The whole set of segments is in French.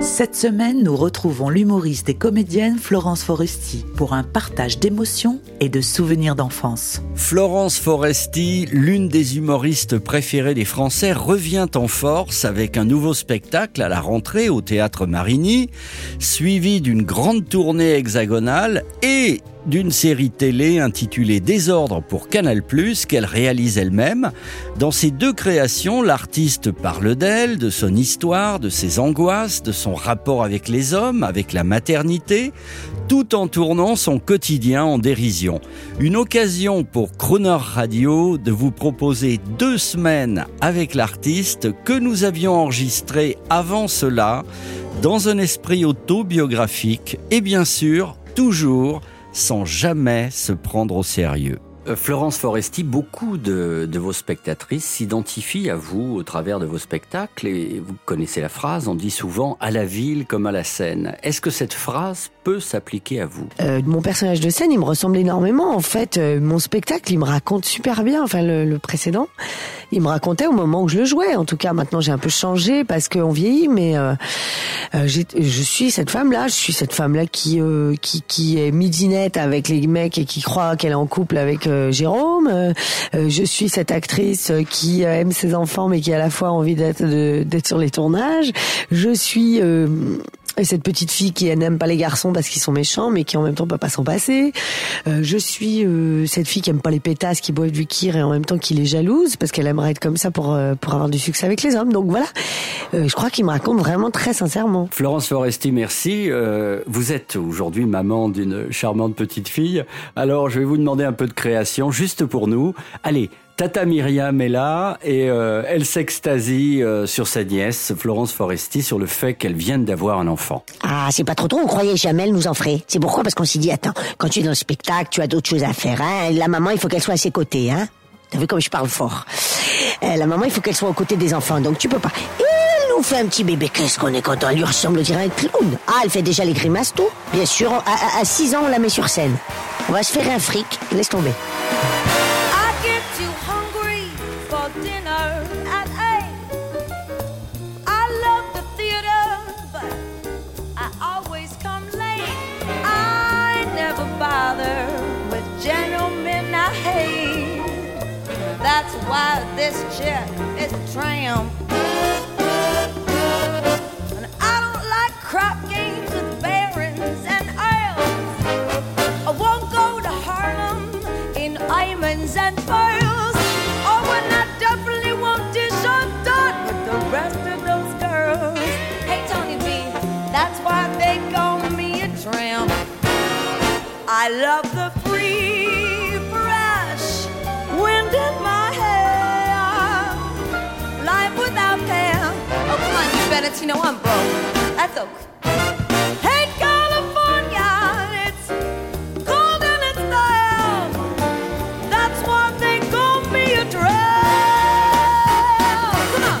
Cette semaine, nous retrouvons l'humoriste et comédienne Florence Foresti pour un partage d'émotions et de souvenirs d'enfance. Florence Foresti, l'une des humoristes préférées des Français, revient en force avec un nouveau spectacle à la rentrée au théâtre Marigny, suivi d'une grande tournée hexagonale et d'une série télé intitulée Désordre pour Canal+, qu'elle réalise elle-même. Dans ces deux créations, l'artiste parle d'elle, de son histoire, de ses angoisses, de son rapport avec les hommes, avec la maternité, tout en tournant son quotidien en dérision. Une occasion pour Crooner Radio de vous proposer deux semaines avec l'artiste que nous avions enregistré avant cela dans un esprit autobiographique et bien sûr, toujours sans jamais se prendre au sérieux. Euh, Florence Foresti, beaucoup de, vos spectatrices s'identifient à vous au travers de vos spectacles et vous connaissez la phrase, on dit souvent à la ville comme à la scène. Est-ce que cette phrase peut s'appliquer à vous? Euh, mon personnage de scène, il me ressemble énormément. En fait, euh, mon spectacle, il me raconte super bien. Enfin, le, précédent, il me racontait au moment où je le jouais. En tout cas, maintenant, j'ai un peu changé parce qu'on vieillit, mais je suis cette femme-là. Je suis cette femme-là qui, qui qui est midinette avec les mecs et qui croit qu'elle est en couple avec Jérôme. Euh, euh, je suis cette actrice euh, qui euh, aime ses enfants, mais qui a à la fois envie d'être d'être sur les tournages. Je suis euh, et cette petite fille qui n'aime pas les garçons parce qu'ils sont méchants, mais qui en même temps peut pas s'en passer. Euh, je suis euh, cette fille qui aime pas les pétasses, qui boit du kir et en même temps qui les jalouse parce qu'elle aimerait être comme ça pour euh, pour avoir du succès avec les hommes. Donc voilà, Euh, je crois qu'il me raconte vraiment très sincèrement. Florence Foresti, merci. Euh, vous êtes aujourd'hui maman d'une charmante petite fille. Alors, je vais vous demander un peu de création, juste pour nous. Allez, Tata Myriam est là et euh, elle s'extasie euh, sur sa nièce, Florence Foresti, sur le fait qu'elle vienne d'avoir un enfant. Ah, c'est pas trop tôt, on croyait jamais elle nous en ferait. C'est pourquoi? Parce qu'on s'est dit, attends, quand tu es dans le spectacle, tu as d'autres choses à faire, hein. La maman, il faut qu'elle soit à ses côtés, hein. T'as vu comme je parle fort? Euh, La maman, il faut qu'elle soit aux côtés des enfants, donc tu peux pas. Et elle nous fait un petit bébé, qu'est-ce qu'on est content, elle lui ressemble, on dirait un clown. Ah, elle fait déjà les grimaces, tout. Bien sûr, à, 6 ans, on la met sur scène. On va se faire un fric, laisse tomber. Eight. I love the theater, but I always come late. I never bother with gentlemen I hate. That's why this chick is a tramp. That's why they call me a tramp. I love the free, fresh wind in my hair. Life without care. Oh, come on, you better, you know I'm broke. That's okay. Hey, California, it's cold and it's damp. That's why they call me a tramp. Come on.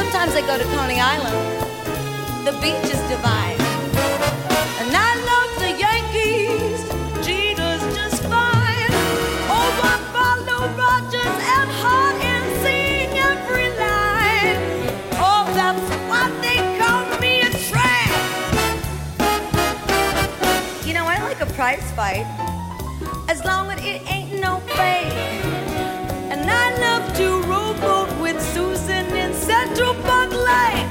Sometimes I go to Coney Island. The beach divine. And I love the Yankees. Jeter's just fine. Oh. Oh. You know, I like a prize fight as long as it ain't no fake. And I love to rowboat with Susan in Central Park Lake.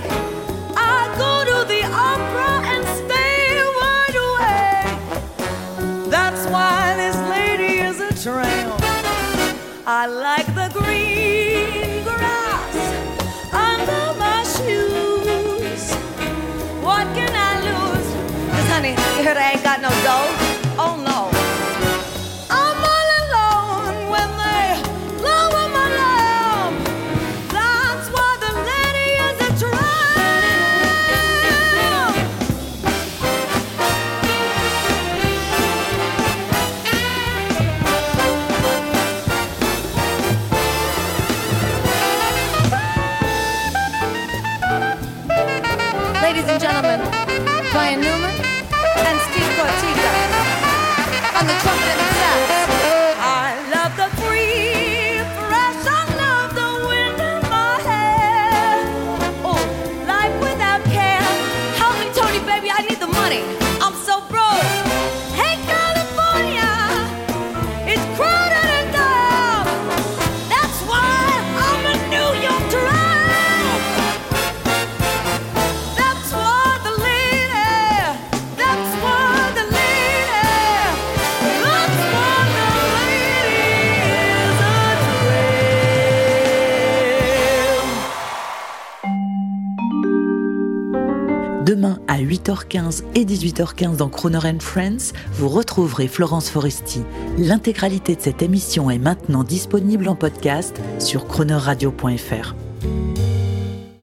gentlemen, Brian Newman and Steve Cortica. On the trumpet à 8h15 et 18h15 dans Croner Friends, vous retrouverez Florence Foresti. L'intégralité de cette émission est maintenant disponible en podcast sur cronerradio.fr.